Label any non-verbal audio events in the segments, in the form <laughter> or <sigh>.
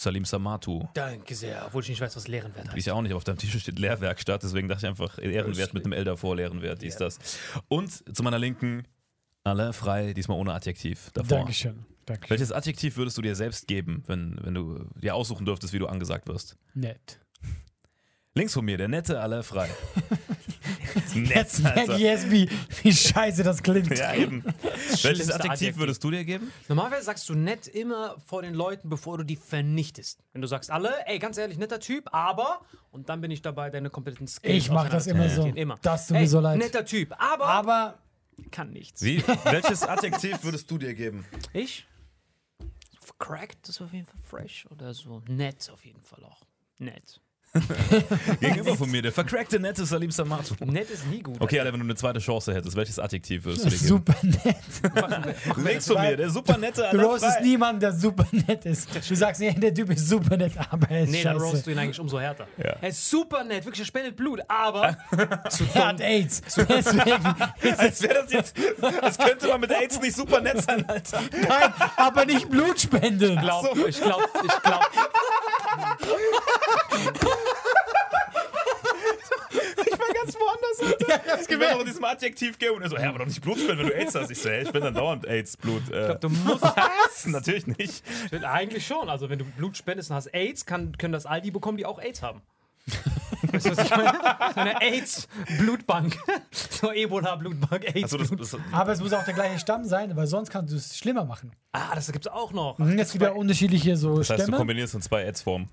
Salim Samatu. Danke sehr, obwohl ich nicht weiß, was Lehrenwert Ich auch nicht, aber auf deinem T-Shirt steht Lehrwerkstatt, deswegen dachte ich einfach Ehrenwert mit einem L davor, Lehrenwert, dies, das. Und zu meiner Linken, Alain Frei, diesmal ohne Adjektiv davor. Dankeschön. Dankeschön. Welches Adjektiv würdest du dir selbst geben, wenn, wenn du dir aussuchen dürftest, wie du angesagt wirst? Nett. Links von mir, der nette Alain Frei. <laughs> Jetzt Nett, merke ich erst, wie, wie scheiße das klingt. Ja, eben. <laughs> Welches schlimmste Adjektiv Adjektiv. würdest du dir geben? Normalerweise sagst du nett immer vor den Leuten, bevor du die vernichtest. Wenn du sagst alle, ey, ganz ehrlich, netter Typ, aber, und dann bin ich dabei, deine kompletten Skills Ich mach das immer so. Immer. Das tut ey, mir so leid. Netter Typ, aber, Aber kann nichts. Wie, <laughs> welches Adjektiv würdest du dir geben? Ich? Cracked ist auf jeden Fall fresh oder so. Nett auf jeden Fall auch. Nett. <laughs> Gegenüber von mir, der vercrackte nette Salim Samatu. Nett ist nie gut. Okay, Alter, wenn du eine zweite Chance hättest, welches Adjektiv würdest du dir geben? super nett. Links von mir, der super nette Du roastest niemanden, der super nett ist. Du sagst, nee, der Typ ist super nett, aber er ist Nee, dann roast scheiße. du ihn eigentlich umso härter. Ja. Er ist super nett, wirklich, er spendet Blut, aber zu <laughs> Er hat. AIDS. <laughs> Deswegen. Als wäre das jetzt, als könnte man mit AIDS nicht super nett sein, Alter. Nein, aber nicht Blut spenden. Glaub, ich glaube, ich glaube, Ich war ganz woanders, <laughs> Alter. Ja, ich hab's Ich gemerkt. in diesem Adjektiv gehen und er so, ja, aber doch nicht Blut spenden, wenn du AIDS hast. Ich so, hey, ich bin dann dauernd AIDS, Blut. Äh, du <laughs> musst was? Natürlich nicht. Eigentlich schon. Also, wenn du Blut spendest und hast AIDS, kann, können das all die bekommen, die auch AIDS haben. <laughs> Weißt du, was ich meine? So eine AIDS-Blutbank. So Ebola-Blutbank, Also das, das, Aber es muss auch der gleiche Stamm sein, weil sonst kannst du es schlimmer machen. Ah, das gibt's auch noch. Mhm, Jetzt wieder unterschiedliche so das heißt, du Stämme. kombinierst in zwei Ads-Formen.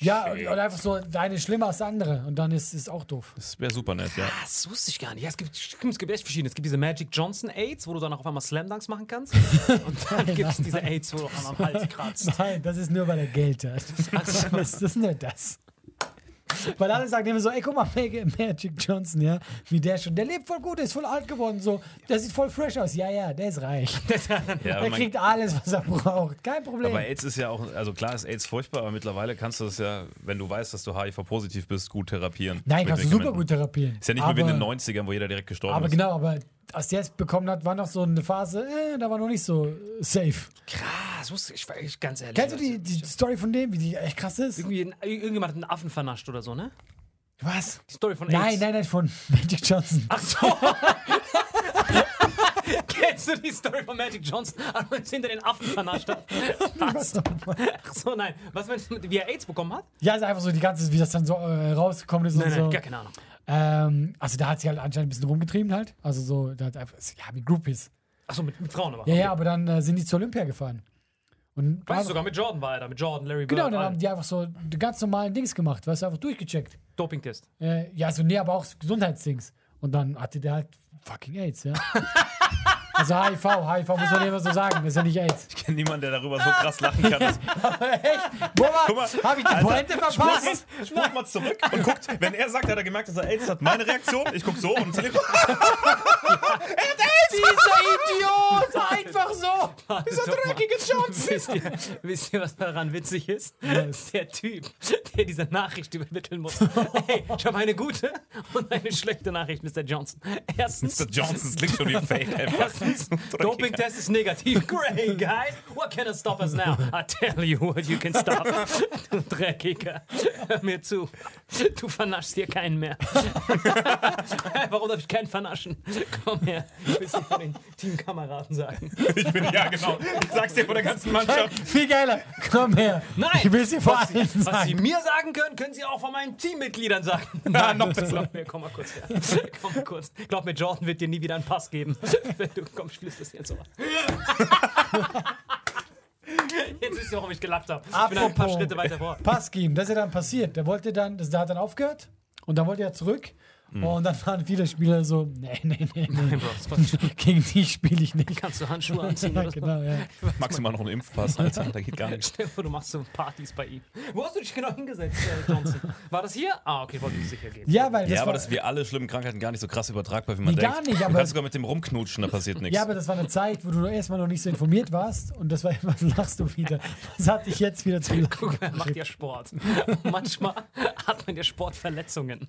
Ja, oder einfach so, deine ist schlimmer als der andere. Und dann ist es auch doof. Das wäre super nett, ja. Das wusste ich gar nicht. Ja, es gibt, es gibt echt verschiedene. Es gibt diese Magic Johnson AIDS, wo du dann auch auf einmal Slam Dunks machen kannst. <laughs> Und dann gibt es diese AIDS, wo du auch einmal am Hals kratzt. Nein, das ist nur, weil er Geld hat. Das, das ist nur das. Weil alle sagen immer so, ey, guck mal, Mag- Magic Johnson, ja, wie der schon, der lebt voll gut, der ist voll alt geworden, so, der sieht voll fresh aus. Ja, ja, der ist reich. <laughs> ja aber Der kriegt alles, was er braucht. Kein Problem. Aber AIDS ist ja auch, also klar ist AIDS furchtbar, aber mittlerweile kannst du das ja, wenn du weißt, dass du HIV-positiv bist, gut therapieren. Nein, kannst du super gut therapieren. Ist ja nicht aber, mehr wie in den 90ern, wo jeder direkt gestorben Aber ist. genau, aber als der es bekommen hat, war noch so eine Phase, äh, da war noch nicht so safe. Krass, wusste ich, ich ganz ehrlich. Kennst du die, die Story von dem, wie die echt krass ist? Irgendwie, irgendjemand hat einen Affen vernascht oder so, ne? Was? Die Story von AIDS. Nein, nein, nein, von <laughs> Magic Johnson. Ach so. <laughs> Kennst du die Story von Magic Johnson, <laughs> als hinter den Affen vernascht hat? Was? Ach so, nein. Was meinst du, wie er AIDS bekommen hat? Ja, ist einfach so die ganze, wie das dann so äh, rausgekommen ist Nein, und nein, so. gar keine Ahnung. Ähm, also da hat sie halt anscheinend ein bisschen rumgetrieben halt. Also so, da hat einfach, ja, mit Groupies. Ach so, mit, mit Frauen aber. Ja, ja, aber dann äh, sind die zur Olympia gefahren. Und Weißt du, sogar mit Jordan war er da, mit Jordan, Larry Bird. genau, dann haben die einfach so die ganz normalen Dings gemacht, weißt du, einfach durchgecheckt. Dopingtest. Äh, ja, so, nee, aber auch Gesundheitsdings. Und dann hatte der halt fucking AIDS, ja. <laughs> also HIV, HIV muss man immer so sagen, das ist ja nicht AIDS. Ich kenne niemanden, der darüber so krass lachen kann. <laughs> dass- Guck mal, hab ich die Alter, Pointe verpasst? Spruch mal zurück und guckt, wenn er sagt, hat er gemerkt, dass er AIDS hat. Meine Reaktion, ich guck so und <laughs> Salim, Dieser Idiot! Einfach so! Dieser dreckige Johnson! <laughs> Wisst ihr, wisst ihr, was daran witzig ist? Der Typ, der diese Nachricht übermitteln muss. Hey, ich habe eine gute und eine schlechte Nachricht, Mr. Johnson. Erstens, Mr. Johnsons klingt schon wie Fake einfach. Erstens, <laughs> Doping-Test ist negativ. Great, guys. What can stop us now? I tell you what you can stop. Du <laughs> Dreckiger. Hör mir zu. Du vernaschst hier keinen mehr. Warum darf ich keinen vernaschen? Komm her. Ich will von den Teamkameraden sagen. <laughs> Ich bin, ja, genau. Ich sag's dir von der ganzen Mannschaft. Viel geiler! Komm her! Nein! Ich will es dir vor was, allen was Sie sagen. mir sagen können, können Sie auch von meinen Teammitgliedern sagen. <laughs> Ja, noch besser. Glaub mir, komm mal kurz her. Komm mal kurz. Glaub mir, Jordan wird dir nie wieder einen Pass geben. <laughs> Wenn du, komm, schließ das jetzt so. Jetzt wisst ihr, warum ich gelacht habe. Ich bin ein paar Schritte weiter vor. Passgame, das ist ja dann passiert. Der wollte dann, das, der hat dann aufgehört und dann wollte er zurück. Mhm. Und dann waren viele Spieler so, nee, nee, nee, nee. Bro, gegen die spiele ich nicht. Kannst du Handschuhe anziehen Ja, genau, ja. Maximal noch einen Impfpass, <laughs> Alter. Da geht gar nichts. Vor, du machst so Partys bei ihm. Wo hast du dich genau hingesetzt, äh, Johnson? War das hier? Ah, okay, wollte ich sicher gehen. ja, weil das Ja, aber war, das ist wie alle schlimmen Krankheiten gar nicht so krass übertragbar, wie man Nee, denkt. gar nicht, du aber- kannst sogar mit dem rumknutschen, da passiert <laughs> nichts. ja, aber das war eine Zeit, wo du erstmal noch nicht so informiert warst und das war immer, <laughs> was lachst du wieder? Das hat dich jetzt wieder zu lachen. Er macht ja Sport. Manchmal hat man ja Sportverletzungen.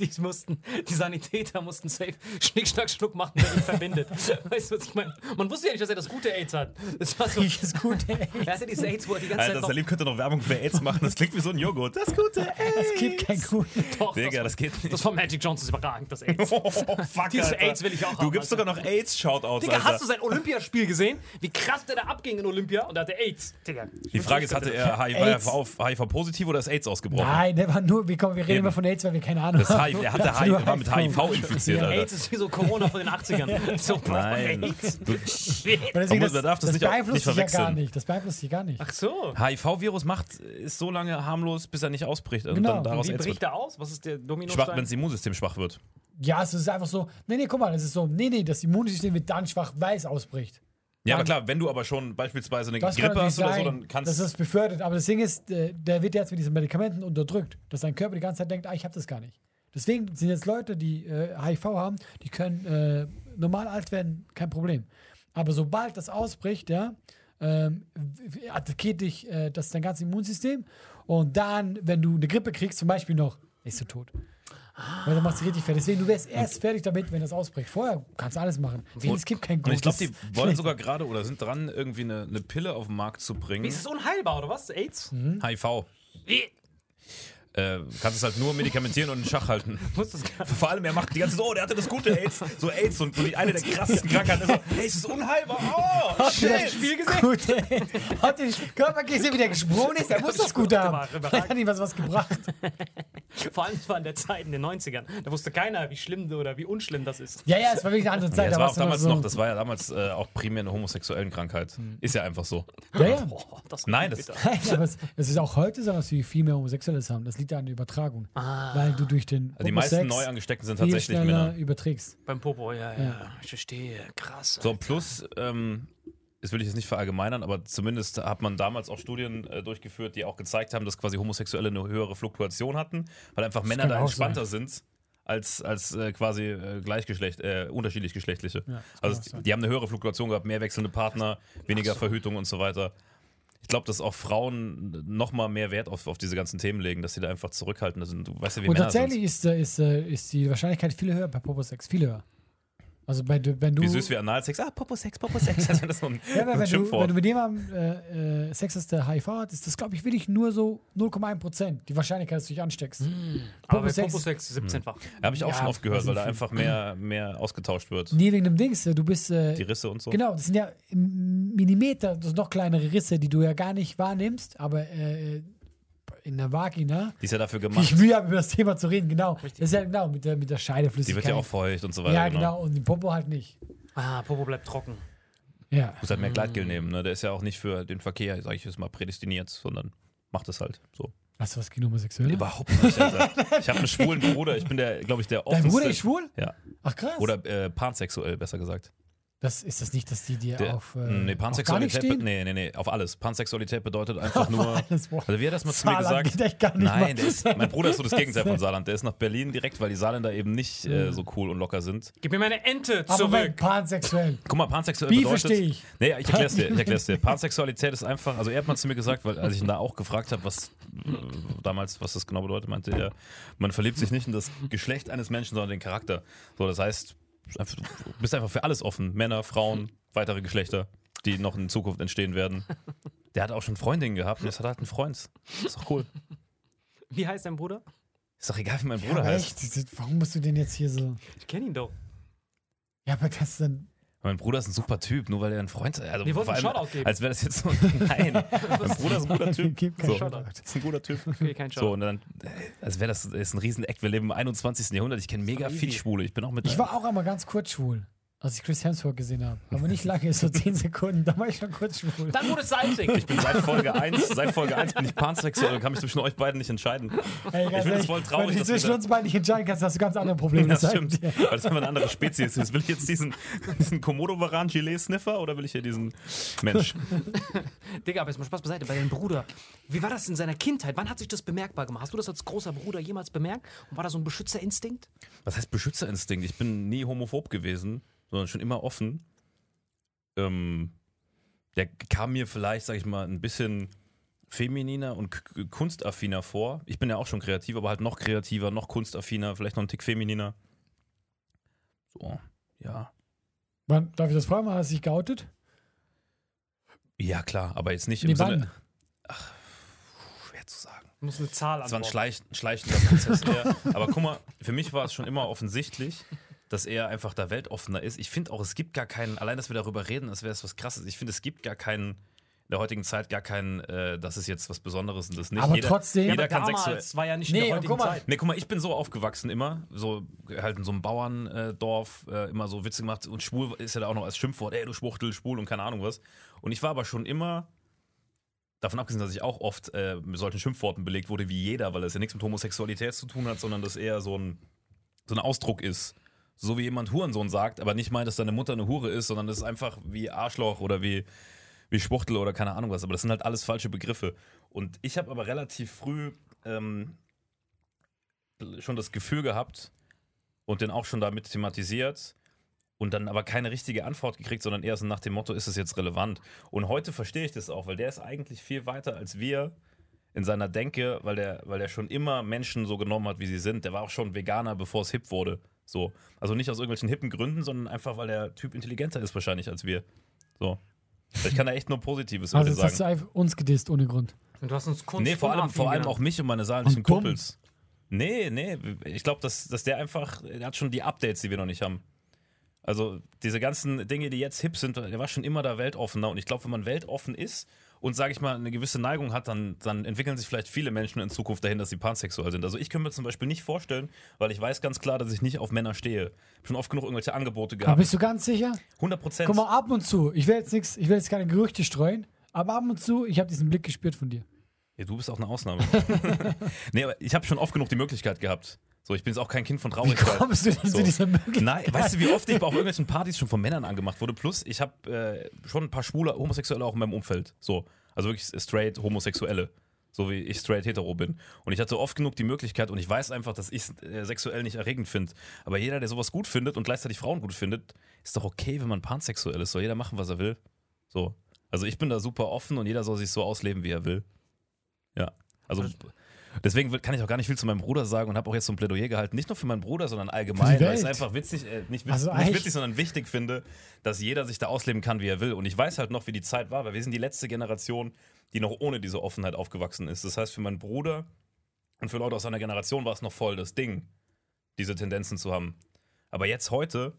Die mussten, <laughs> die Sanitäter mussten safe Schnick, Schnack, Schnuck machen, der ihn verbindet. <laughs> Weißt du, was ich meine? Man wusste ja nicht, dass er das gute AIDS hat. Das war so. Ich ist gut, ey. Er hatte dieses AIDS, wo er die ganze Alter, Zeit Salim könnte noch Werbung für AIDS machen. Das klingt wie so ein Joghurt. Das gute <laughs> AIDS. Es gibt kein gut. Doch, Digga, das, das geht nicht. das von Magic Johnson ist überragend, das AIDS. Oh, fuck, Dieses Alter. AIDS will ich auch Du haben, gibst Alter. sogar noch AIDS-Shoutouts, Digga, Alter. hast du sein Olympiaspiel gesehen? Wie krass der da abging in Olympia und er hatte AIDS. Digga. Die Frage ist, hatte er AIDS. HIV-positiv oder ist AIDS ausgebrochen? Nein, der war nur, wir, kommen, wir reden Eben. immer von AIDS, weil wir keine Ahnung Das HIV, er hatte HIV, war mit HIV infiziert, Ja, Alter. AIDS ist wie so Corona von den 80ern. <laughs> So, Nein. AIDS. Du. <laughs> Und deswegen, muss- man darf das nicht- beeinflusst nicht dich ja gar verwechseln. nicht. Das beeinflusst dich gar nicht. Ach so. HIV-Virus macht, ist so lange harmlos, bis er nicht ausbricht. Und Genau. dann daraus Wie AIDS bricht er aus? Was ist der Schwach, Dominostein? wenn das Immunsystem schwach wird. Ja, es ist einfach so, nee, nee, guck mal, es ist so, nee, nee, das Immunsystem wird dann schwach, weil es ausbricht. Ja, aber klar, wenn du aber schon beispielsweise eine Das Grippe hast oder so, sein, dann kannst dass es befördert. Aber das Ding ist, äh, der wird jetzt mit diesen Medikamenten unterdrückt, dass dein Körper die ganze Zeit denkt, ah, ich habe das gar nicht. Deswegen sind jetzt Leute, die äh, HIV haben, die können äh, normal alt werden, kein Problem. Aber sobald das ausbricht, ja, ähm, attackiert dich äh, das dein ganzes Immunsystem und dann, wenn du eine Grippe kriegst, zum Beispiel noch, bist du tot. Weil dann macht es richtig fertig. Deswegen, du wärst erst fertig damit, wenn das ausbricht. Vorher kannst du alles machen. Es gibt kein Und ich glaube, die wollen sogar gerade oder sind dran, irgendwie eine, eine Pille auf den Markt zu bringen. Ist es unheilbar, oder was? AIDS? HIV. Äh, kannst es halt nur medikamentieren und in Schach halten. <laughs> Das Vor allem, er macht die ganze Zeit, oh, der hatte das gute AIDS. So AIDS und so die, eine der krassesten Krankheiten. So, hey, es ist unheilbar. Oh, Habt ihr das shit. Spiel gesehen? Gut, ey. Habt ihr den Körper gesehen, wie der gesprungen ist? Der muss das gut haben. Vielleicht hat ihm was, was gebracht. <laughs> Vor allem, es war in der Zeit in den 90ern. Da wusste keiner, wie schlimm oder wie unschlimm das ist. Ja, ja, es war wirklich eine andere Ja, Zeit. das da war auch damals so, noch, das war ja damals äh, auch primär eine homosexuellen Krankheit. Ist ja einfach so. Ja, ja. Boah, das Nein, das-. Nein, aber es, es ist auch heute so, dass wir viel mehr Homosexuelles haben. Das liegt an der Übertragung. Weil du durch den Also die meisten Neuangesteckten sind tatsächlich Männer. überträgst. Beim Popo, ja, ja, Ich verstehe. Krass. So, plus, ähm, das will ich jetzt nicht verallgemeinern, aber zumindest hat man damals auch Studien äh, durchgeführt, die auch gezeigt haben, dass quasi Homosexuelle eine höhere Fluktuation hatten, weil einfach Männer da entspannter sind als, als äh, quasi äh, Gleichgeschlecht, äh, unterschiedlich geschlechtliche. Ja, also sein. die haben eine höhere Fluktuation gehabt, mehr wechselnde Partner, weniger Verhütung und so weiter. Ich glaube, dass auch Frauen noch mal mehr Wert auf, auf diese ganzen Themen legen, dass sie da einfach zurückhaltender sind. Du weißt ja, wie Und Männer tatsächlich sind. ist, äh, ist, äh, ist die Wahrscheinlichkeit viel höher bei Poposex. Viel höher. Also bei, wenn du. Wie süß wie Analsex. Ah, Popo-Sex, Popo-Sex. Also <laughs> das ist so ein, ja, aber ein wenn, du, Schimpfwort. wenn du mit jemandem äh, äh, Sex hast, der HIV hat, ist das, glaube ich, wirklich nur so 0,1 Prozent. Die Wahrscheinlichkeit, dass du dich ansteckst. Aber bei Popo-Sex- Popo 6 17-fach. Da habe ich auch Ja, schon oft gehört, also weil da einfach mehr, mehr ausgetauscht wird. Nie wegen dem Dings. Du bist. Äh, Die Risse und so. Genau, das sind ja Millimeter, das sind noch kleinere Risse, die du ja gar nicht wahrnimmst, aber äh, in der Vagina, Die ist ja dafür wie gemacht. ich Mühe habe, über das Thema zu reden, genau. Das ist ja genau mit der, mit der Die Scheideflüssigkeit. wird ja auch feucht und so weiter. Ja, genau, und die Popo halt nicht. Ah, Popo bleibt trocken. Ja. Muss halt mehr Gleitgel nehmen. Ne? Der ist ja auch nicht für den Verkehr, sage ich jetzt mal, prädestiniert, sondern macht es halt so. Hast du was gegen Homosexuelle? Überhaupt nicht, Alter. Ich habe einen schwulen Bruder. Ich bin der, glaube ich, der Dein offenste. Bruder ist schwul? Ja. Ach krass. Oder äh, pansexuell, besser gesagt. Das, ist das nicht, dass die dir Der, auf, äh, nee, auf gar nicht Pansexualität. stehen? Nee, nee, nee, auf alles. Pansexualität bedeutet <laughs> einfach nur. Alles. Also, wie hat das mal zu mir gesagt? geht echt gar nicht Nein, mal. der ist, mein Bruder ist so das Gegenteil von <laughs> Saarland. Der ist nach Berlin direkt, weil die Saarländer eben nicht äh, so cool und locker sind. Gib mir meine Ente Aber zurück. pansexuell. Guck mal, pansexuell Wie bedeutet... verstehe ich? Nee, ich erklär's dir, ich erklär's dir. <laughs> Pansexualität ist einfach, also er hat mal zu mir gesagt, weil als ich ihn da auch gefragt habe, was äh, damals, was das genau bedeutet, meinte er, man verliebt sich nicht in das Geschlecht eines Menschen, sondern den Charakter. So, das heißt, du bist einfach für alles offen. Männer, Frauen, weitere Geschlechter, die noch in Zukunft entstehen werden. Der hat auch schon Freundinnen gehabt und jetzt hat er halt einen Freund. Ist doch cool. Wie heißt dein Bruder? Ist doch egal, wie mein Ja, Bruder aber heißt. echt, warum musst du den jetzt hier so. Ich kenne ihn doch. Ja, aber das ist dann. Mein Bruder ist ein super Typ, nur weil er ein Freund ist. Also Wir wollten allem, einen Shoutout geben. Als wäre das jetzt so. <laughs> Nein, <laughs> mein Bruder ist ein guter Typ. Gib So, Shoutout. ist ein guter Typ. Okay, kein So, Shoutout. und dann, als wäre das, das ist ein Rieseneck. Wir leben im 21. Jahrhundert. Ich kenne mega viel Schwule. Ich bin auch mit. Ich war auch einmal ganz kurz schwul, als ich Chris Hemsworth gesehen habe. Aber nicht lange, so 10 <laughs> Sekunden. Da war ich schon kurz schwul. Dann wurde es salzig. ich bin seit Folge 1, seit Folge 1 bin ich pansexuell und kann mich zwischen euch beiden nicht entscheiden. Ey, Ich finde es voll traurig, Wenn du zwischen uns beiden nicht entscheiden kannst, hast du ganz andere Probleme. Das stimmt. Weil das einfach eine andere Spezies ist. Will ich jetzt diesen, diesen Komodo-Varan-Gilet-Sniffer oder will ich hier diesen Mensch? Digga, aber jetzt mal Spaß beiseite. Bei deinem Bruder, wie war das in seiner Kindheit? Wann hat sich das bemerkbar gemacht? Hast du das als großer Bruder jemals bemerkt? Und war da so ein Beschützerinstinkt? Was heißt Beschützerinstinkt? Ich bin nie homophob gewesen, sondern schon immer offen. Ähm, der kam mir vielleicht, sag ich mal, ein bisschen femininer und kunstaffiner vor. Ich bin ja auch schon kreativ, aber halt noch kreativer, noch kunstaffiner, vielleicht noch ein Tick femininer. So, ja. Wann, darf ich das fragen? Hast du dich geoutet? Ja, klar, aber jetzt nicht im Nee, Sinne. wann? Schwer zu sagen. Du musst eine Zahl Das war ein schleich, schleichender Prozess. eher. Aber guck mal, für mich war es schon immer offensichtlich, dass er einfach da weltoffener ist. Ich finde auch, es gibt gar keinen, allein, dass wir darüber reden, als wäre es was krasses. Ich finde, es gibt gar keinen, in der heutigen Zeit gar keinen, äh, das ist jetzt was Besonderes und das nicht. Aber jeder, trotzdem- jeder Aber kann sexuell. damals war ja nicht Nee, in der heutigen guck mal. Zeit. Nee, guck mal, ich bin so aufgewachsen immer, so halt in so einem Bauerndorf, äh, immer so Witze gemacht und schwul ist ja da auch noch als Schimpfwort, ey, du Schwuchtel, schwul und keine Ahnung was. Und ich war aber schon immer, davon abgesehen, dass ich auch oft äh, mit solchen Schimpfworten belegt wurde, wie jeder, weil das ja nichts mit Homosexualität zu tun hat, sondern das eher so ein, so ein Ausdruck ist. So wie jemand Hurensohn sagt, aber nicht meint, dass deine Mutter eine Hure ist, sondern das ist einfach wie Arschloch oder wie, wie Schwuchtel oder keine Ahnung was. Aber das sind halt alles falsche Begriffe. Und ich habe aber relativ früh ähm, schon das Gefühl gehabt und den auch schon damit thematisiert und dann aber keine richtige Antwort gekriegt, sondern eher so nach dem Motto, ist es jetzt relevant? Und heute verstehe ich das auch, weil der ist eigentlich viel weiter als wir in seiner Denke, weil der, weil der schon immer Menschen so genommen hat, wie sie sind. Der war auch schon Veganer, bevor es hip wurde. So. Also nicht aus irgendwelchen hippen Gründen, sondern einfach, weil der Typ intelligenter ist wahrscheinlich als wir. So. Ich kann da echt nur Positives Also den jetzt hast sagen. du uns gedisst ohne Grund. Und du hast uns Kunst Nee, vor allem, vor allem auch mich und meine saarländischen. Kumpels. Nee, nee, ich glaube, dass, dass der einfach, der hat schon die Updates, die wir noch nicht haben. Also diese ganzen Dinge, die jetzt hip sind, der war schon immer da weltoffener. Und ich glaube, wenn man weltoffen ist und, sage ich mal, eine gewisse Neigung hat, dann, dann entwickeln sich vielleicht viele Menschen in Zukunft dahin, dass sie pansexuell sind. Also ich könnte mir zum Beispiel nicht vorstellen, weil ich weiß ganz klar, dass ich nicht auf Männer stehe. Ich habe schon oft genug irgendwelche Angebote Aber gehabt. bist du ganz sicher? 100 Prozent. Guck mal, ab und zu, ich will jetzt nichts, ich will jetzt keine Gerüchte streuen, aber ab und zu, ich habe diesen Blick gespürt von dir. Ja, du bist auch eine Ausnahme. <laughs> nee, aber ich habe schon oft genug die Möglichkeit gehabt. So, ich bin jetzt auch kein Kind von Wie Traurigkeit. kommst du denn So. zu dieser Möglichkeit? Nein, weißt du, wie oft ich bei auch irgendwelchen Partys schon von Männern angemacht wurde? Plus, ich habe äh, schon ein paar schwule Homosexuelle auch in meinem Umfeld. So. Also wirklich straight Homosexuelle. So wie ich straight hetero bin. Und ich hatte oft genug die Möglichkeit und ich weiß einfach, dass ich es äh, sexuell nicht erregend finde. Aber jeder, der sowas gut findet und gleichzeitig Frauen gut findet, ist doch okay, wenn man pansexuell ist. Soll jeder machen, was er will. So. Also ich bin da super offen und jeder soll sich so ausleben, wie er will. Ja. Also deswegen kann ich auch gar nicht viel zu meinem Bruder sagen und habe auch jetzt so ein Plädoyer gehalten. Nicht nur für meinen Bruder, sondern allgemein, weil ich es einfach witzig, äh, nicht, witz, Also nicht witzig, sondern wichtig finde, dass jeder sich da ausleben kann, wie er will. Und ich weiß halt noch, wie die Zeit war, weil wir sind die letzte Generation, die noch ohne diese Offenheit aufgewachsen ist. Das heißt, für meinen Bruder und für Leute aus seiner Generation war es noch voll das Ding, diese Tendenzen zu haben. Aber jetzt heute,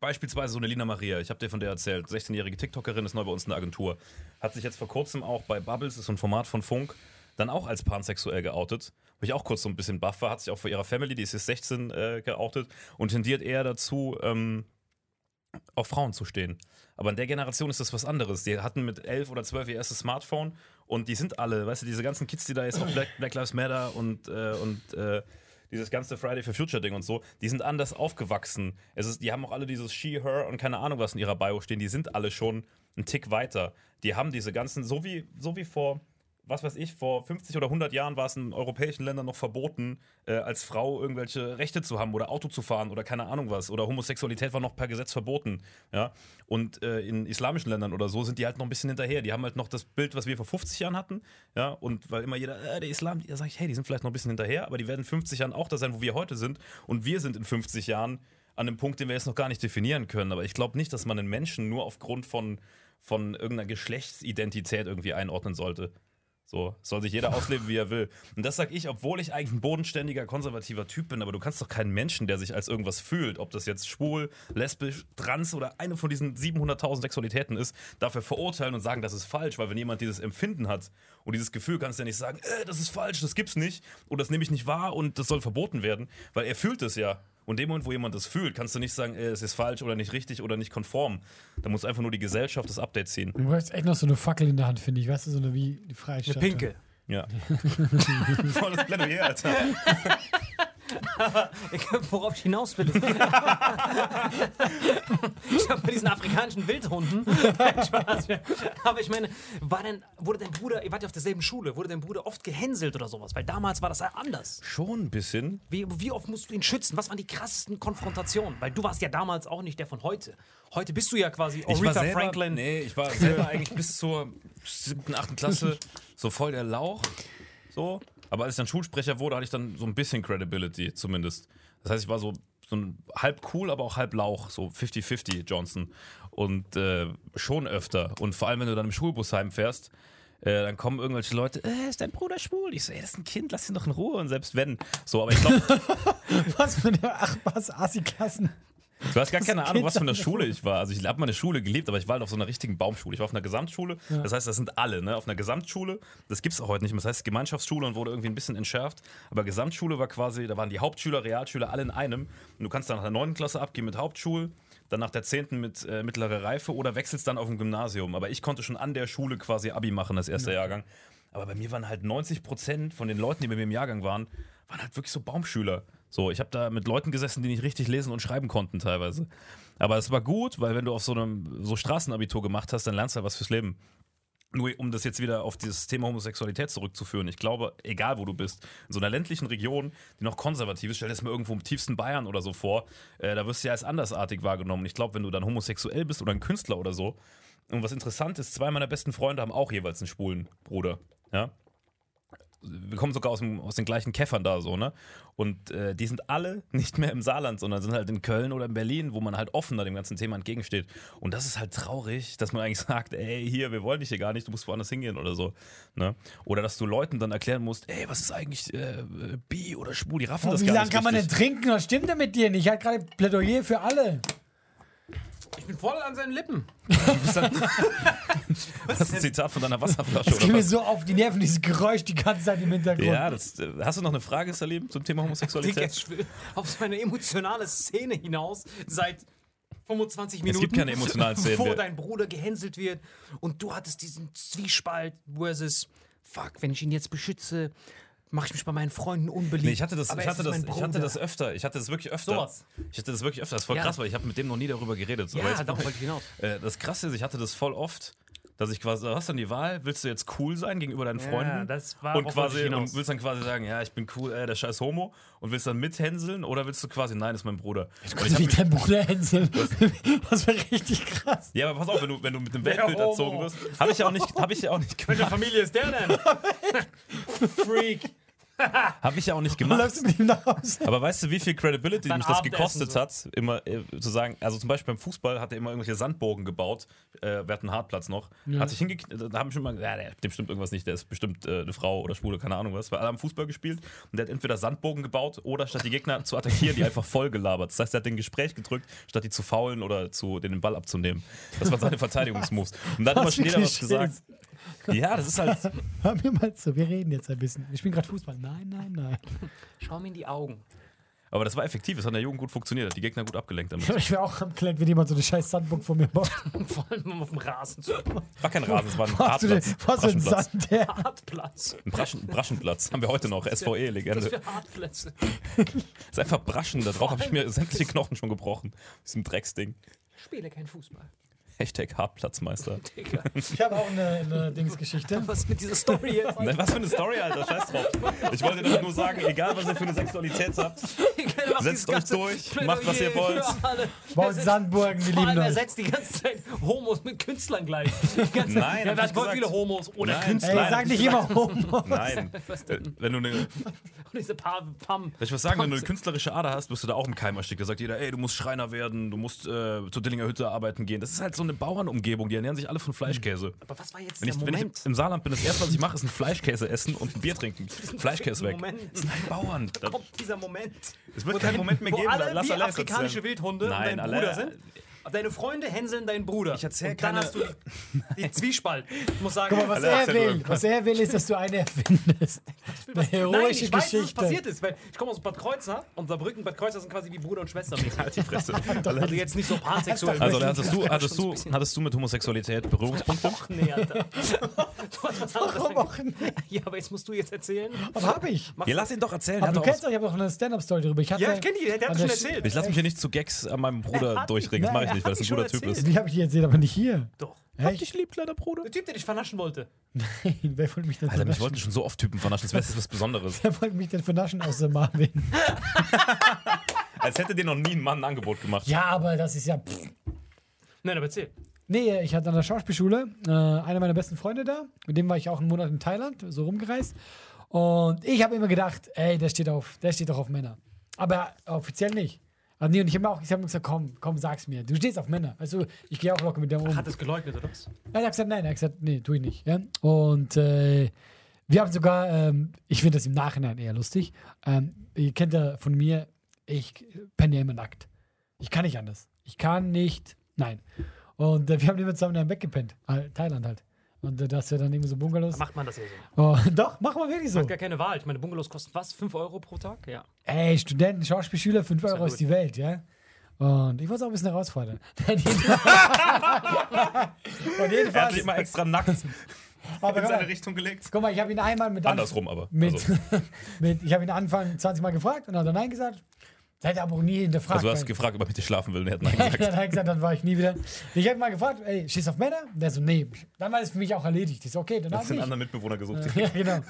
beispielsweise so eine Lina Maria, ich habe dir von der erzählt, 16-jährige TikTokerin, ist neu bei uns in der Agentur, hat sich jetzt vor kurzem auch bei Bubbles, ist so ein Format von Funk, dann auch als pansexuell geoutet. Wo ich auch kurz so ein bisschen baff war, hat sich auch vor ihrer Family, die ist jetzt 16, äh, geoutet und tendiert eher dazu, ähm, auf Frauen zu stehen. Aber in der Generation ist das was anderes. Die hatten mit 11 oder 12 ihr erstes Smartphone und die sind alle, weißt du, diese ganzen Kids, die da jetzt auch <laughs> Black, Black Lives Matter und, äh, und äh, dieses ganze Friday for Future Ding und so, die sind anders aufgewachsen. Es ist, die haben auch alle dieses She, Her und keine Ahnung was in ihrer Bio stehen. Die sind alle schon einen Tick weiter. Die haben diese ganzen, so wie, so wie vor, was weiß ich, vor 50 oder 100 Jahren war es in europäischen Ländern noch verboten, äh, als Frau irgendwelche Rechte zu haben oder Auto zu fahren oder keine Ahnung was. Oder Homosexualität war noch per Gesetz verboten. Ja? Und äh, in islamischen Ländern oder so sind die halt noch ein bisschen hinterher. Die haben halt noch das Bild, was wir vor 50 Jahren hatten. Ja? Und weil immer jeder, äh, der Islam, da sage ich, hey, die sind vielleicht noch ein bisschen hinterher, aber die werden in 50 Jahren auch da sein, wo wir heute sind. Und wir sind in 50 Jahren an einem Punkt, den wir jetzt noch gar nicht definieren können. Aber ich glaube nicht, dass man einen Menschen nur aufgrund von, von irgendeiner Geschlechtsidentität irgendwie einordnen sollte. So, soll sich jeder ausleben, wie er will. Und das sag ich, obwohl ich eigentlich ein bodenständiger, konservativer Typ bin, aber du kannst doch keinen Menschen, der sich als irgendwas fühlt, ob das jetzt schwul, lesbisch, trans oder eine von diesen 700.000 Sexualitäten ist, dafür verurteilen und sagen, das ist falsch, weil wenn jemand dieses Empfinden hat und dieses Gefühl, kannst du ja nicht sagen, äh, das ist falsch, das gibt's nicht oder das nehme ich nicht wahr und das soll verboten werden, weil er fühlt es ja. Und in dem Moment, wo jemand das fühlt, kannst du nicht sagen, äh, es ist falsch oder nicht richtig oder nicht konform. Da muss einfach nur die Gesellschaft das Update ziehen. Du hast echt noch so eine Fackel in der Hand, finde ich. Weißt du, so eine wie die Eine Freistadt. Pinke. Ja. <laughs> Volles Plädoyer, Alter. Ich, <laughs> worauf ich hinaus will. <laughs> ich habe bei diesen afrikanischen Wildhunden. <laughs> Spaß. Aber ich meine, war denn, wurde dein Bruder, ihr wart ja auf derselben Schule, wurde dein Bruder oft gehänselt oder sowas? Weil damals war das ja anders. Schon ein bisschen. Wie, wie oft musst du ihn schützen? Was waren die krassesten Konfrontationen? Weil du warst ja damals auch nicht der von heute. Heute bist du ja quasi Aretha Franklin. Nee, ich war selber eigentlich bis zur siebten, achten Klasse so voll der Lauch. So. Aber als ich dann Schulsprecher wurde, hatte ich dann so ein bisschen Credibility zumindest. Das heißt, ich war so, so halb cool, aber auch halb Lauch, so 50-50 Johnson. Und äh, schon öfter. Und vor allem, wenn du dann im Schulbus heimfährst, äh, dann kommen irgendwelche Leute, äh, ist dein Bruder schwul? Ich so, ey, das ist ein Kind, lass ihn doch in Ruhe. Und selbst wenn. So, aber ich glaube, <laughs> Was für eine, ach was, Assi-Klassen. Du hast gar keine Ahnung, was für eine Schule ich war. Also ich habe meine Schule geliebt, aber ich war halt auf so einer richtigen Baumschule. Ich war auf einer Gesamtschule. Das heißt, das sind alle, ne? Auf einer Gesamtschule. Das gibt es auch heute nicht mehr. Das heißt Gemeinschaftsschule und wurde irgendwie ein bisschen entschärft. Aber Gesamtschule war quasi, da waren die Hauptschüler, Realschüler alle in einem. Und du kannst dann nach der 9. Klasse abgehen mit Hauptschul, dann nach der 10. mit äh, mittlerer Reife oder wechselst dann auf ein Gymnasium. Aber ich konnte schon an der Schule quasi Abi machen, das erste Jahrgang. Aber bei mir waren halt 90 Prozent von den Leuten, die bei mir im Jahrgang waren, waren halt wirklich so Baumschüler. So, ich habe da mit Leuten gesessen, die nicht richtig lesen und schreiben konnten teilweise. Aber es war gut, weil wenn du auf so einem so Straßenabitur gemacht hast, dann lernst du halt was fürs Leben. Nur um das jetzt wieder auf dieses Thema Homosexualität zurückzuführen. Ich glaube, egal wo du bist, in so einer ländlichen Region, die noch konservativ ist, stell dir das mal irgendwo im tiefsten Bayern oder so vor, äh, da wirst du ja als andersartig wahrgenommen. Ich glaube, wenn du dann homosexuell bist oder ein Künstler oder so, und was interessant ist, zwei meiner besten Freunde haben auch jeweils einen schwulen Bruder. Ja? wir kommen sogar aus, dem, aus den gleichen Käffern da so, ne? Und äh, die sind alle <laughs> nicht mehr im Saarland, sondern sind halt in Köln oder in Berlin, wo man halt offener dem ganzen Thema entgegensteht. Und das ist halt traurig, dass man eigentlich <laughs> sagt, ey, hier, wir wollen dich hier gar nicht, du musst woanders hingehen oder so. Ne? Oder dass du Leuten dann erklären musst, ey, was ist eigentlich äh, bi oder schwul? Die raffen Oh, das wie gar lange nicht kann man denn richtig. trinken? Was stimmt denn mit dir nicht? Ich hatte gerade Plädoyer für alle. Ich bin voll an seinen Lippen. <laughs> Das ist ein Zitat von deiner Wasserflasche, Das geht oder mir so auf die Nerven, dieses Geräusch die ganze Zeit im Hintergrund. Ja, das, äh, hast du noch eine Frage, Salim, zum Thema Homosexualität? ich will auf so eine emotionale Szene hinaus seit 25 Minuten. gibt keine emotionalen Szenen Wo mehr. dein Bruder gehänselt wird und du hattest diesen Zwiespalt versus, fuck, wenn ich ihn jetzt beschütze, mache ich mich bei meinen Freunden unbeliebt. Nee, ich hatte das, ich hatte das, ich hatte das öfter. Ich hatte das wirklich öfter. Sowas. Ich hatte das wirklich öfter. Das ist voll Ja. krass, weil ich habe mit dem noch nie darüber geredet. So, Ja, jetzt- darauf wollte ich hinaus. <laughs> Äh, das Krasse ist, ich hatte das voll oft, dass ich quasi, du hast dann die Wahl, willst du jetzt cool sein gegenüber deinen Ja, Freunden? das war- und ich quasi und willst dann quasi sagen, ja, ich bin cool, äh, der scheiß Homo und willst dann mithänseln oder willst du quasi, nein, das ist mein Bruder. Und ich hab wie mich, dein Bruder hänseln. Das wäre richtig krass. ja, aber pass auf, wenn du, wenn du mit dem Weltbild erzogen wirst, habe ich ja auch nicht, habe ich ja auch nicht Welche gemacht. Familie ist der denn? <laughs> Freak. <laughs> Habe ich ja auch nicht gemacht. läufst mit ihm nach Hause. Aber weißt du, wie viel Credibility mich das gekostet so. hat, immer äh, zu sagen, also zum Beispiel beim Fußball hat er immer irgendwelche Sandbogen gebaut, äh, wir hatten einen Hartplatz noch, hat sich hingekniet, da haben schon mal, ja, der, dem stimmt irgendwas nicht, der ist bestimmt äh, eine Frau oder Schwule, keine Ahnung was, weil alle haben Fußball gespielt und der hat entweder Sandbogen gebaut oder statt die Gegner zu attackieren, die einfach voll gelabert. Das heißt, er hat den Gespräch gedrückt, statt die zu faulen oder zu, den, den Ball abzunehmen. Das waren seine <laughs> Verteidigungsmoves. Und dann hat immer jeder was gesagt. <laughs> Ja, das ist halt, <laughs> Hör mir mal zu, wir reden jetzt ein bisschen. Wir spielen gerade Fußball. Nein, nein, nein. Schau mir in die Augen. aber das war effektiv, es hat in der Jugend gut funktioniert, hat die Gegner gut abgelenkt damit. <laughs> Ich wäre auch am Kleid, wenn jemand so eine scheiß Sandburg vor mir baut. Vor allem auf dem Rasen zu. War kein Rasen, es war ein Was, du denn- Hartplatz. was für ein. Sand, der. Hartplatz. Ein Braschen, Braschenplatz haben wir heute noch, Das SVE-Legende. für Hartplätze. Das ist einfach Braschen, da drauf habe ich mir sämtliche Knochen schon gebrochen. Diesem Drecksding. Spiele kein Fußball. Hashtag Hartplatzmeister. <laughs> Ich habe auch eine, eine Dingsgeschichte. Was ist mit dieser Story jetzt? Nein, Was für eine Story, Alter, scheiß drauf. Ich wollte damit nur sagen, egal was ihr für eine Sexualität habt, <laughs> Setzt euch durch, macht, was ihr wollt. Baut Sandburgen, wir lieben allem, er euch. setzt die ganze Zeit Homos mit Künstlern gleich. Nein, ja, haben voll gesagt. viele Homos oder Nein. Künstler. Ey, Nein, sag nicht immer Homo. nein. <laughs> Äh, Wenn du eine, Und diese paar Pam. Soll ich was sagen, wenn du eine künstlerische Ader hast, bist du da auch im Keim erstickt. Da sagt jeder, ey, du musst Schreiner werden, du musst äh, zur Dillinger Hütte arbeiten gehen. Das ist halt so eine Bauernumgebung, die ernähren sich alle von Fleischkäse. Aber was war jetzt Wenn der ich, wenn ich Moment? im Saarland bin, das erste, was ich mache, ist ein Fleischkäse essen und ein Bier trinken. <laughs> Fleischkäse weg. Moment. Das sind Bauern. Da- kommt dieser Moment. Es wird wo keinen Moment mehr wo geben. alle Lass wie afrikanische. Wildhunde Nein, und dein alle- Bruder sind. Deine Freunde hänseln deinen Bruder. Ich erzähl Und dann keine- hast du die, die <laughs> Zwiespalt. Ich muss sagen, Guck mal, was er will. Was er will, ist, dass du eine <laughs> erfindest. Eine Nein, heroische ich weiß, dass es Geschichte. passiert ist. Weil ich komme aus Bad Kreuznach und Saarbrücken, Bad Kreuznach sind quasi wie Bruder und Schwester. <laughs> Halt die Fresse. <laughs> Also jetzt nicht so pansexuell. Also hattest du, hattest, du, hattest du mit Homosexualität Berührungspunkte? Och nee, Alter. <laughs> Du hast was anderes Warum auch nicht? Ja, aber jetzt musst du jetzt erzählen. Aber hab ich. Ja, lass ihn doch erzählen. Aber du kennst doch, ich habe doch eine Stand-Up-Story darüber. Ich hatte, Ja, ich kenne die, der hat schon erzählt. ich lass mich hier nicht zu Gags an meinem Bruder durchringen. Das Nein, mache ich nicht, weil das ein guter Typ ist. Die habe ich dir erzählt, aber nicht hier. Doch. Echt? dich lieb, kleiner Bruder. Der Typ, der dich vernaschen wollte. <laughs> Wer wollte mich denn Alter, mich vernaschen? wollten schon so oft Typen vernaschen. Das wäre jetzt was Besonderes. <laughs> Wer wollte mich denn vernaschen außer Marvin? <laughs> Als hätte dir noch nie ein Mann ein Angebot gemacht. Ja, aber das ist ja. Pff. Nein, aber erzähl. Nee, ich hatte an der Schauspielschule äh, einer meiner besten Freunde da. Mit dem war ich auch einen Monat in Thailand, so rumgereist. Und ich habe immer gedacht, ey, der steht auf, der steht doch auf Männer. Aber offiziell nicht. Also nee, und ich habe auch ich hab gesagt, komm, komm, sag's mir. Du stehst auf Männer. Also ich gehe auch locker mit dem um. Hat es geleugnet, oder was? Er hat gesagt, nein, er hat gesagt, nee, tu ich nicht. Ja? Und äh, wir haben sogar, ähm, ich finde das im Nachhinein eher lustig. Ähm, ihr kennt ja von mir, ich penne ja immer nackt. Ich kann nicht anders. Ich kann nicht, nein. Und äh, wir haben immer zusammen in einem Bett gepennt. Halt, Thailand halt. Und das ist ja dann immer so Bungalows. Macht man das ja so. Oh, <laughs> doch, machen wir wirklich so. Hat gar keine Wahl. Ich meine, Bungalows kosten was? 5 Euro pro Tag? Ja. Ey, Studenten, Schauspielschüler, 5 Euro ist die Welt, ja? Und ich wollte es auch ein bisschen herausfordern. <laughs> Und <laughs> Er hat jedenfalls, sich immer extra nackt aber in guck seine mal, Richtung gelegt. guck mal, ich habe ihn einmal mit Andersrum aber. Mit, Also, mit, ich habe ihn Anfang 20 Mal gefragt und dann hat er Nein gesagt. Seid ihr aber auch nie hinterfragt. also du hast gefragt, ob er mit dir schlafen will und er hat nein dann gesagt. hat er gesagt, dann war ich nie wieder. Ich habe mal gefragt, ey, stehst du auf Männer? Und der so, nee. Dann war es für mich auch erledigt. Ich so, okay, dann den nicht. anderen Mitbewohner gesucht. <laughs> Ja, genau.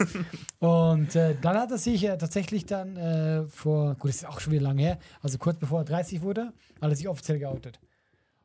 Und äh, dann hat er sich äh, tatsächlich dann äh, vor, gut, das ist auch schon wieder lange her, also kurz bevor er 30 wurde, hat er sich offiziell geoutet.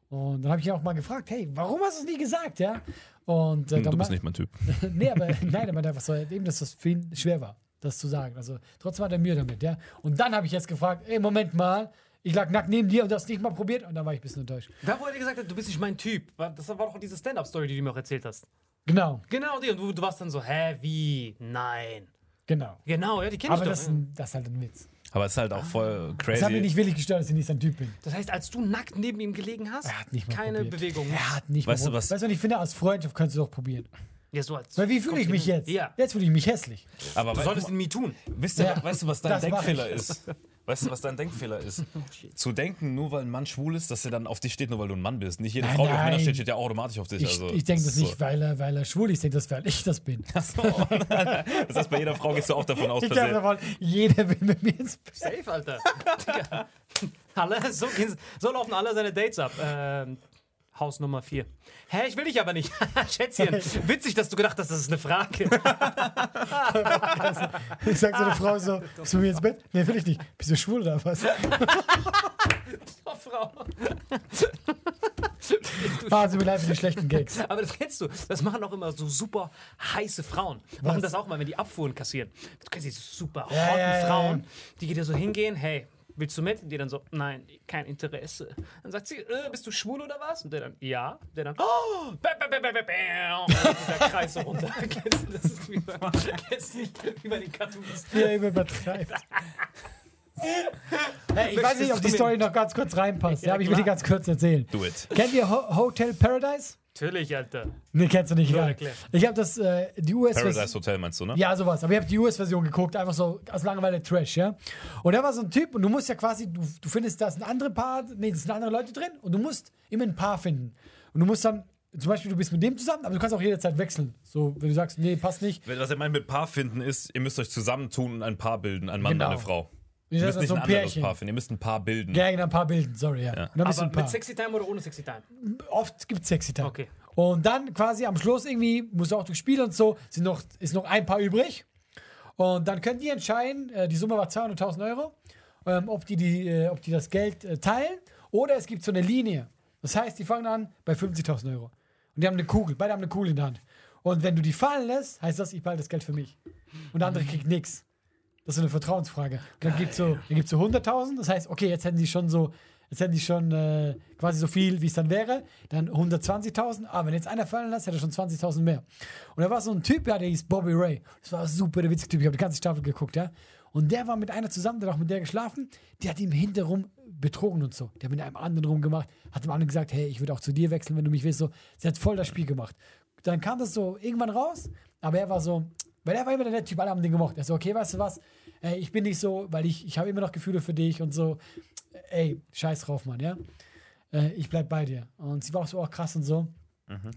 Und dann habe ich ihn auch mal gefragt, hey, warum hast du es nie gesagt, ja? Und äh, Hm, dann Du bist nicht mein Typ. <laughs> nee, aber nein, er meinte einfach so, eben, dass das für ihn schwer war, das zu sagen. Also trotzdem hat er Mühe damit, ja. Und dann habe ich jetzt gefragt, ey, Moment mal, ich lag nackt neben dir und du hast nicht mal probiert und dann war ich ein bisschen enttäuscht. Da, wo er dir gesagt hat, du bist nicht mein Typ. Das war doch diese Stand-Up-Story, die du mir auch erzählt hast. Genau, Genau, die. Und du, du warst dann so, hä, wie? Nein. genau. Genau, ja, die kenn ich Aber doch. das, ist ein- das ist halt ein Witz. Aber es ist halt auch voll crazy. Das hat mich nicht willig gestört, dass ich nicht sein Typ bin. Das heißt, als du nackt neben ihm gelegen hast, Er hat nicht mal keine probiert. Bewegung. Er hat nicht Weißt mal du was- Weißt du, was ich finde, als Freundschaft kannst du doch probieren. Ja, so als Weil wie fühle ich mich jetzt? Ja. Jetzt fühle ich mich hässlich. aber Du solltest ihn nie tun. wisst ihr, Ja, weißt du, was dein das mach Denkfehler ich. ist? Weißt du, was dein Denkfehler ist? <laughs> Zu denken, nur weil ein Mann schwul ist, dass er dann auf dich steht, nur weil du ein Mann bist. Nicht jede Nein, Frau, die auf Männer nein. steht, steht ja automatisch auf dich. Ich, also, ich denke das ist nicht, weil er, weil er schwul ist. Ich denke das, weil ich das bin. So. <laughs> Das heißt, bei jeder Frau gehst du auch davon aus, Ich dass glaube er. davon, jeder will mit mir ins Bett. Safe, Alter. <laughs> Digga. alle, so, gehen- so laufen alle seine Dates ab. Ähm, Haus Nummer 4. Hä, ich will dich aber nicht. <laughs> Schätzchen, <laughs> witzig, dass du gedacht hast, das ist eine Frage. <laughs> Ich sag so eine Frau so, bist du mit mir ins Bett? Nee, will ich nicht. Bist du schwul oder was? Oh, Frau. Ah, sie für die schlechten Gags. Aber das kennst du. Das machen auch immer so super heiße Frauen. Machen Was? das auch mal, wenn die Abfuhren kassieren. Du kennst diese super hotten ja, ja, Frauen, ja. die dir so hingehen, hey, willst du mit? Und die dann so, nein, kein Interesse. Dann sagt sie, äh, bist du schwul oder was? Und der dann, ja. Der dann, oh, bäm, bäm, bäm, bäm, bäm, bäm. Und dann der Kreis so runter. <laughs> das? Ist wie bei, kennst nicht, wie bei den Cartoons. Er immer übertreibt. <laughs> Hey, ich weiß nicht, ob die Story noch ganz kurz reinpasst. Ja, aber ich will die ganz kurz erzählen. Do it. Kennt ihr Ho Hotel Paradise? Natürlich, Alter. Nee, kennst du nicht. Erklär. Ich habe das, äh, die US Paradise Hotel meinst du, ne? Ja, sowas. Aber ich habe die US-Version geguckt, einfach so aus Langeweile Trash, ja. Und da war so ein Typ und du musst ja quasi, du, du findest, da sind andere Paar, nee, da sind andere Leute drin und du musst immer ein Paar finden. Und du musst dann, zum Beispiel, du bist mit dem zusammen, aber du kannst auch jederzeit wechseln. So, wenn du sagst, nee, passt nicht. Was er meint mit Paar finden ist, ihr müsst euch zusammentun und ein Paar bilden, ein Mann Genau. und eine Frau. Ihr müsst nicht so ein ein anderes. Paar finden, ihr müsst ein Paar bilden. Ja, genau, ein paar Bilden, sorry, ja. Und dann bist du Aber ein Paar. mit Sexy Time oder ohne Sexy Time? Oft gibt es Sexy Time. Okay. Und dann quasi am Schluss irgendwie, musst du auch durch Spiel und so, sind noch, ist noch ein Paar übrig. Und dann können die entscheiden, äh, die Summe war 200.000 Euro, ähm, ob, die die, äh, ob die das Geld äh, teilen oder es gibt so eine Linie. Das heißt, die fangen an bei 50.000 Euro. Und die haben eine Kugel, beide haben eine Kugel in der Hand. Und wenn du die fallen lässt, heißt das, ich behalte das Geld für mich. Und der andere kriegt nichts. Das ist so eine Vertrauensfrage. Dann gibt es so, gibt's so 100.000, das heißt, okay, jetzt hätten die schon so, jetzt hätten die schon äh, quasi so viel, wie es dann wäre. Dann 120.000, aber wenn jetzt einer fallen lässt, hätte er schon 20.000 mehr. Und da war so ein Typ, ja, der hieß Bobby Ray. Das war super der witzige Typ, ich habe die ganze Staffel geguckt, ja. Und der war mit einer zusammen, der hat auch mit der geschlafen, die hat ihm hinterrum betrogen und so. Der hat mit einem anderen rumgemacht, hat dem anderen gesagt, hey, ich würde auch zu dir wechseln, wenn du mich willst. So, sie hat voll das Spiel gemacht. Dann kam das so irgendwann raus, aber er war so, weil er war immer der Typ, alle haben den gemocht. Er so, okay, weißt du was, ey, ich bin nicht so, weil ich, ich habe immer noch Gefühle für dich und so. Ey, scheiß drauf, Mann, ja. Äh, ich bleib bei dir. Und sie war auch so, oh, krass und so.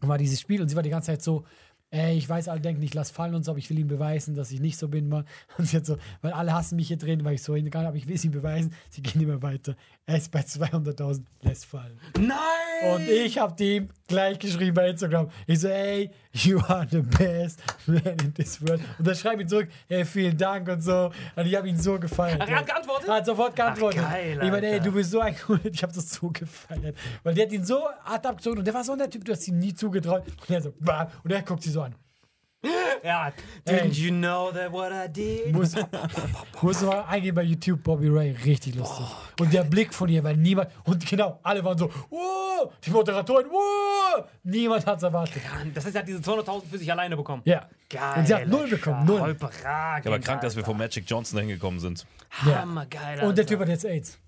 Und war dieses Spiel und sie war die ganze Zeit so, ey, ich weiß, alle denken, ich lass fallen und so, aber ich will ihm beweisen, dass ich nicht so bin, Mann. <laughs> Und hat so, weil alle hassen mich hier drin, weil ich so hingegangen habe, ich will es ihm beweisen. Sie gehen immer weiter. Er ist bei 200.000, lässt fallen. Nein! Und ich habe dem gleich geschrieben bei Instagram. Ich so, ey, you are the best man in this world. Und dann schreibe ich zurück, ey, vielen Dank und so. Und ich habe ihn so gefeiert. Ach, er hat geantwortet? Er hat sofort geantwortet. Ach, geil, ich meine, ey, du bist so ein cooler, ich habe das so gefeiert. Weil der hat ihn so hart abgezogen und der war so ein Typ, du hast ihm nie zugetraut. Und er so, bam, und er guckt sie so. Ja, didn't you know that what I did? Muss, muss mal eingehen bei YouTube, Bobby Ray, richtig lustig. Und der Blick von ihr, weil niemand, und genau, alle waren so, wow, die Moderatoren, wow, niemand hat's erwartet. Das heißt, er hat diese 200.000 für sich alleine bekommen. Ja. Geil. Und sie hat null bekommen, null. Überragend. Aber krank, dass wir von Magic Johnson hingekommen sind. Ja. Hammergeil. Und der Typ hat jetzt AIDS.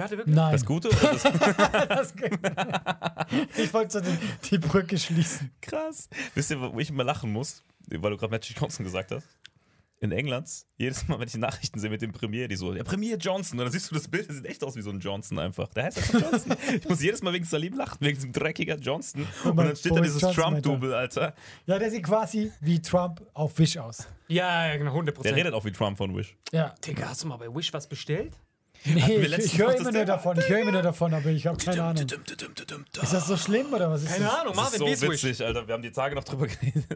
Wer hatte wirklich? Nein. Das Gute oder das <laughs> Das- <laughs> ich wollte so die, die Brücke schließen. krass? Wisst ihr, wo ich immer lachen muss? Weil du gerade Magic Johnson gesagt hast. In England, jedes Mal, wenn ich Nachrichten sehe mit dem Premier, die so, ja, Premier Johnson, und dann siehst du das Bild, der sieht echt aus wie so ein Johnson einfach. Der heißt einfach Johnson. <laughs> ich muss jedes Mal wegen Salim lachen, wegen diesem dreckiger Johnson. Und mein dann steht da dieses Trump-Double, Alter. Ja, der sieht quasi wie Trump auf Wish aus. Ja, ja, genau, 100%. Der redet auch wie Trump von Wish. Ja. Digga, hast du mal bei Wish was bestellt? Nee, ich, ich höre das immer nur davon, ich höre immer nur davon, aber ich habe keine Ahnung. Ist das so schlimm oder was ist Keine das? Ahnung, Das ist Marvin, so wie ist Wish? witzig, Alter. Wir haben die Tage noch drüber <laughs> geredet.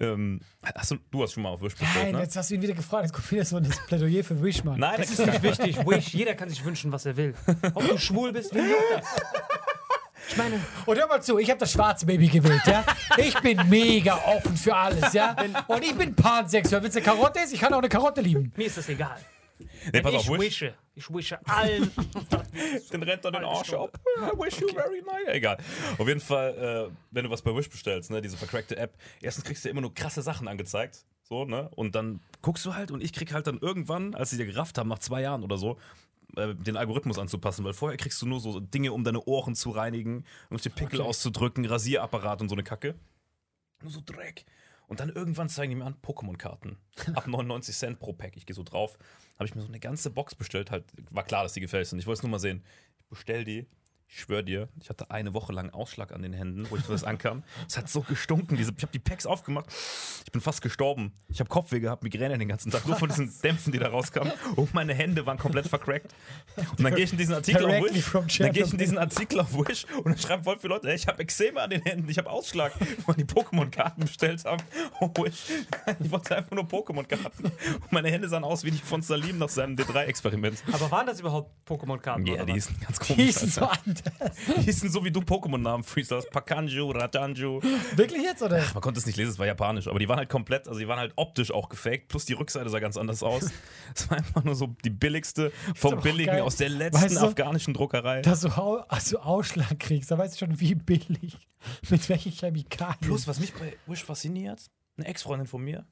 Ähm, hast du, du hast schon mal auf Wish bestellt, Nein, ne? jetzt hast du ihn wieder gefragt. Jetzt kommt wieder so ein Plädoyer für Wish, Mann. Nein, Das ist nicht wichtig. Wish, jeder kann sich wünschen, was er will. Ob du schwul bist, wen juckt das? Ich meine, Und hör mal zu, ich habe das schwarze Baby gewählt, ja? Ich bin mega offen für alles, ja? Und ich bin pansexuell. Wenn es eine Karotte ist, ich kann auch eine Karotte lieben. mir ist das egal. Nee, pass ich auf, Wish. wische. Ich wische allen. <laughs> Den rennt er den Arsch ab. I wish you very nice. Egal. Auf jeden Fall, äh, wenn du was bei Wish bestellst, ne, diese vercrackte App, erstens kriegst du immer nur krasse Sachen angezeigt. So, ne? Und dann guckst du halt und ich krieg halt dann irgendwann, als sie dir gerafft haben, nach zwei Jahren oder so, äh, den Algorithmus anzupassen, weil vorher kriegst du nur so Dinge, um deine Ohren zu reinigen, irgendwelche Pickel Okay. auszudrücken, Rasierapparat und so eine Kacke. Nur so Dreck. Und dann irgendwann zeigen die mir an Pokémon-Karten. Ab <laughs> 99 Cent pro Pack. Ich gehe so drauf. Habe ich mir so eine ganze Box bestellt. Halt, war klar, dass die gefälscht sind. Ich wollte es nur mal sehen. Ich bestell die. Ich schwöre dir, ich hatte eine Woche lang Ausschlag an den Händen, wo ich das ankam. Es hat so gestunken. Diese, ich habe die Packs aufgemacht. Ich bin fast gestorben. Ich habe Kopfweh gehabt, Migräne den ganzen Tag. Nur von diesen <laughs> Dämpfen, die da rauskamen. Und meine Hände waren komplett vercrackt. Und dann gehe ich in diesen Artikel auf Wish. Dann gehe ich in diesen Artikel auf Wish und dann schreiben voll viele Leute, ey, ich habe Eczema an den Händen, ich habe Ausschlag, <laughs> weil die Pokémon-Karten bestellt haben. Oh, Wish. <laughs> Ich wollte einfach nur Pokémon-Karten. Und meine Hände sahen aus wie die von Salim nach seinem D3-Experiment. Aber waren das überhaupt Pokémon-Karten? Ja, oder die hießen ganz Die komisch. hießen so Die hießen <laughs> so wie du Pokémon-Namen freestylst. Pakanju, Ratanju. Wirklich jetzt, oder? Man konnte es nicht lesen, es war japanisch, aber die waren halt komplett, also die waren halt optisch auch gefaked, plus die Rückseite sah ganz anders aus. <laughs> Es war einfach nur so die billigste vom billigen geil. aus der letzten Weißt du, afghanischen Druckerei. Dass du, Au- also Ausschlag kriegst, da weißt du schon, wie billig. <laughs> Mit welchen Chemikalien. Plus, was mich bei Wish fasziniert, eine Ex-Freundin von mir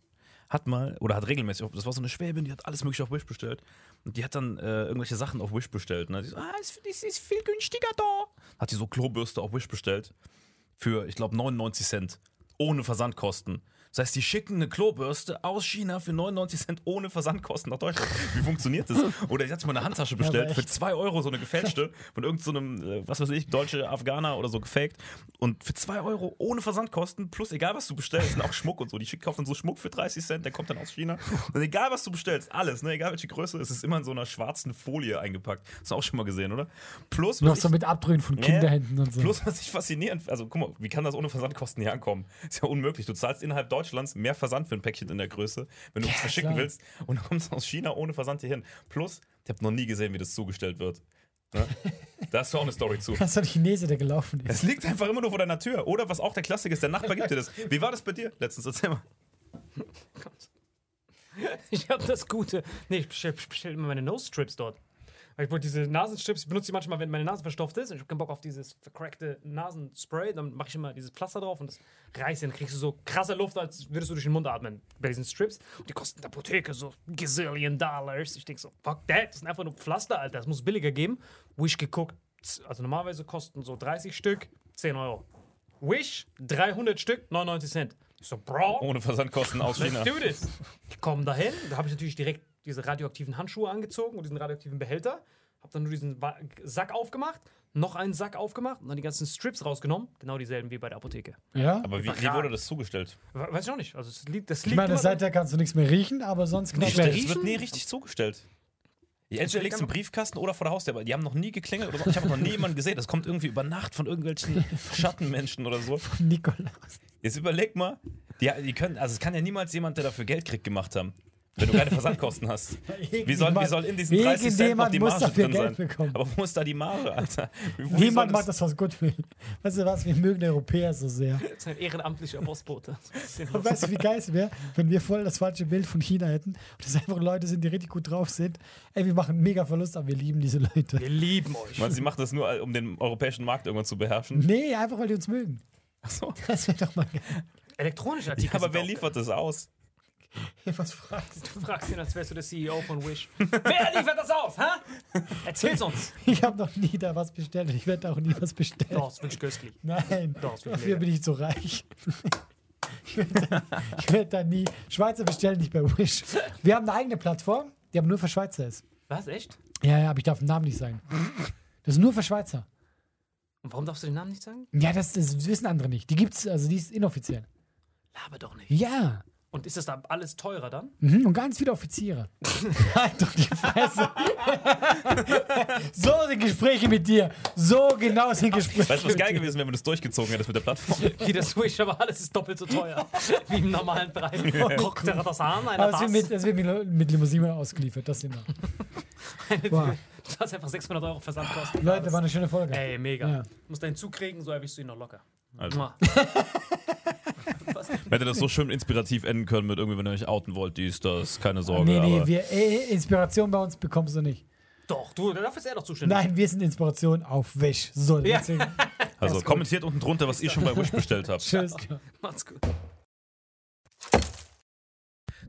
hat mal, oder hat regelmäßig, das war so eine Schwäbin, die hat alles mögliche auf Wish bestellt. Und die hat dann äh, irgendwelche Sachen auf Wish bestellt. Ne? Die so, ah, es ist, ist viel günstiger da. Hat die so Klobürste auf Wish bestellt. Für, ich glaube, 99 Cent. Ohne Versandkosten. Das heißt, die schicken eine Klobürste aus China für 99 Cent ohne Versandkosten nach Deutschland. Wie funktioniert das? Oder die hat sich mal eine Handtasche bestellt aber für echt. 2 Euro, so eine gefälschte, von irgendeinem, so einem, äh, was weiß ich, deutsche Afghaner oder so gefaked. Und für 2 Euro ohne Versandkosten, plus egal was du bestellst, und auch Schmuck und so. Die kauft dann so Schmuck für 30 Cent, der kommt dann aus China. Und egal was du bestellst, alles, ne, egal welche Größe, es ist immer in so einer schwarzen Folie eingepackt. Hast du auch schon mal gesehen, oder? Plus, Noch so ich- mit Abdrücken von Ja, Kinderhänden und so. Plus, was ich faszinierend, also guck mal, wie kann das ohne Versandkosten hier ankommen? Ist ja unmöglich. Du zahlst innerhalb Deutschlands mehr Versand für ein Päckchen in der Größe, wenn du es verschicken klar. willst. Und kommt es aus China ohne Versand hier hin. Plus, ich habe noch nie gesehen, wie das zugestellt wird. Ne? <laughs> Da hast du auch eine Story zu. Das ist doch der Chinese, der gelaufen ist. Es liegt einfach immer nur vor deiner Tür. Oder was auch der Klassiker ist, der Nachbar gibt dir das. Wie war das bei dir letztens? Erzähl mal. Ich habe das Gute. Nee, ich bestelle bestell immer meine Nose-Strips dort. Weil ich wollte diese Nasenstrips, ich benutze die manchmal, wenn meine Nase verstopft ist und ich habe keinen Bock auf dieses vercrackte Nasenspray, dann mache ich immer dieses Pflaster drauf und das reißt, dann kriegst du so krasse Luft, als würdest du durch den Mund atmen bei diesen Strips. Und die kosten in der Apotheke so Gazillion Dollars. Ich denke so, fuck that, das sind einfach nur Pflaster, Alter, das muss billiger geben. Wish geguckt, also normalerweise kosten so 30 Stück 10 Euro. Wish 300 Stück 99 Cent. Ich so, Bro, Ohne Versandkosten aus China. Let's do this. Ich komme dahin, da habe ich natürlich direkt diese radioaktiven Handschuhe angezogen und diesen radioaktiven Behälter. Habe dann nur diesen Sack aufgemacht, noch einen Sack aufgemacht und dann die ganzen Strips rausgenommen. Genau dieselben wie bei der Apotheke. Ja? Aber wie, wie wurde das zugestellt? We- Weiß ich auch nicht. Also es liegt, das Ich liegt meine, immer- seither kannst du nichts mehr riechen, aber sonst knallt es riechen? wird nie richtig zugestellt. Ja, entweder legst du einen Briefkasten oder vor der Haustür, aber die haben noch nie geklingelt oder so. Ich habe noch nie jemanden gesehen. Das kommt irgendwie über Nacht von irgendwelchen <laughs> Schattenmenschen oder so. Nikolaus. Jetzt überleg mal, die, die können, also es kann ja niemals jemand, der dafür Geld kriegt, gemacht haben. Wenn du keine Versandkosten hast. Wie soll, wie soll in diesen 30 Cent noch die Marge drin Geld sein? bekommen. Aber wo ist da die Marge, Alter? Niemand macht das aus Goodwill. Weißt du was, wir mögen Europäer so sehr. Das ist ein ehrenamtlicher Postbote. Und <laughs> weißt du, wie geil es wäre, wenn wir voll das falsche Bild von China hätten und das einfach Leute sind, die richtig gut drauf sind. Ey, wir machen mega Verlust, aber wir lieben diese Leute. Wir lieben euch. Du, sie machen das nur, um den europäischen Markt irgendwann zu beherrschen? Nee, einfach weil die uns mögen. Achso. Das wäre doch mal geil. Elektronische Ja, Artikel. aber sind wer liefert das aus? <laughs> Was fragst Du fragst ihn, als wärst du der CEO von Wish. wer liefert das aus, hä? Erzähl's uns. du? <laughs> Ich habe noch nie da was bestellt und ich werde auch nie was bestellen. Doch, wirklich köstlich. Nein, Doch, dafür bin ich zu reich. <laughs> Ich werde da nie. Schweizer bestellen nicht bei Wish. Wir haben eine eigene Plattform, die aber nur für Schweizer ist. Was, echt? Ja, ja, aber ich darf den Namen nicht sagen. Das ist nur für Schweizer. Und warum darfst du den Namen nicht sagen? Ja, das, das wissen andere nicht. Die gibt's, also die ist inoffiziell. Laber doch nicht. Ja. Und ist das da alles teurer dann? Mhm, und ganz viele Offiziere. <laughs> halt doch die Fresse. so sind Gespräche mit dir. So genau sind Gespräche. Weißt du, was geil gewesen wäre, wenn du das durchgezogen hättest mit der Plattform? Wie der Switch, aber alles ist doppelt so teuer. <laughs> Wie im normalen Preis. Guckt er das an, einer Aber es das. wird mit, es wird mit, mit Limousine ausgeliefert. Das sind wir. <laughs> Boah. Du hast einfach 600 Euro Versandkosten. Leute, war eine schöne Folge. Ey, mega. Ja. Du musst deinen Zug kriegen, so erwischst du ihn noch locker. Also, Mua. hätte das so schön inspirativ enden können mit irgendwie, wenn ihr euch outen wollt, dies, das, keine Sorge. Nee, nee, aber wir, äh, Inspiration bei uns bekommst du nicht. Doch, du, dafür ist er doch zuständig. Nein, wir sind Inspiration auf Wish. So, Ja. also kommentiert unten drunter, was ihr schon bei Wish bestellt habt. Tschüss. Macht's gut.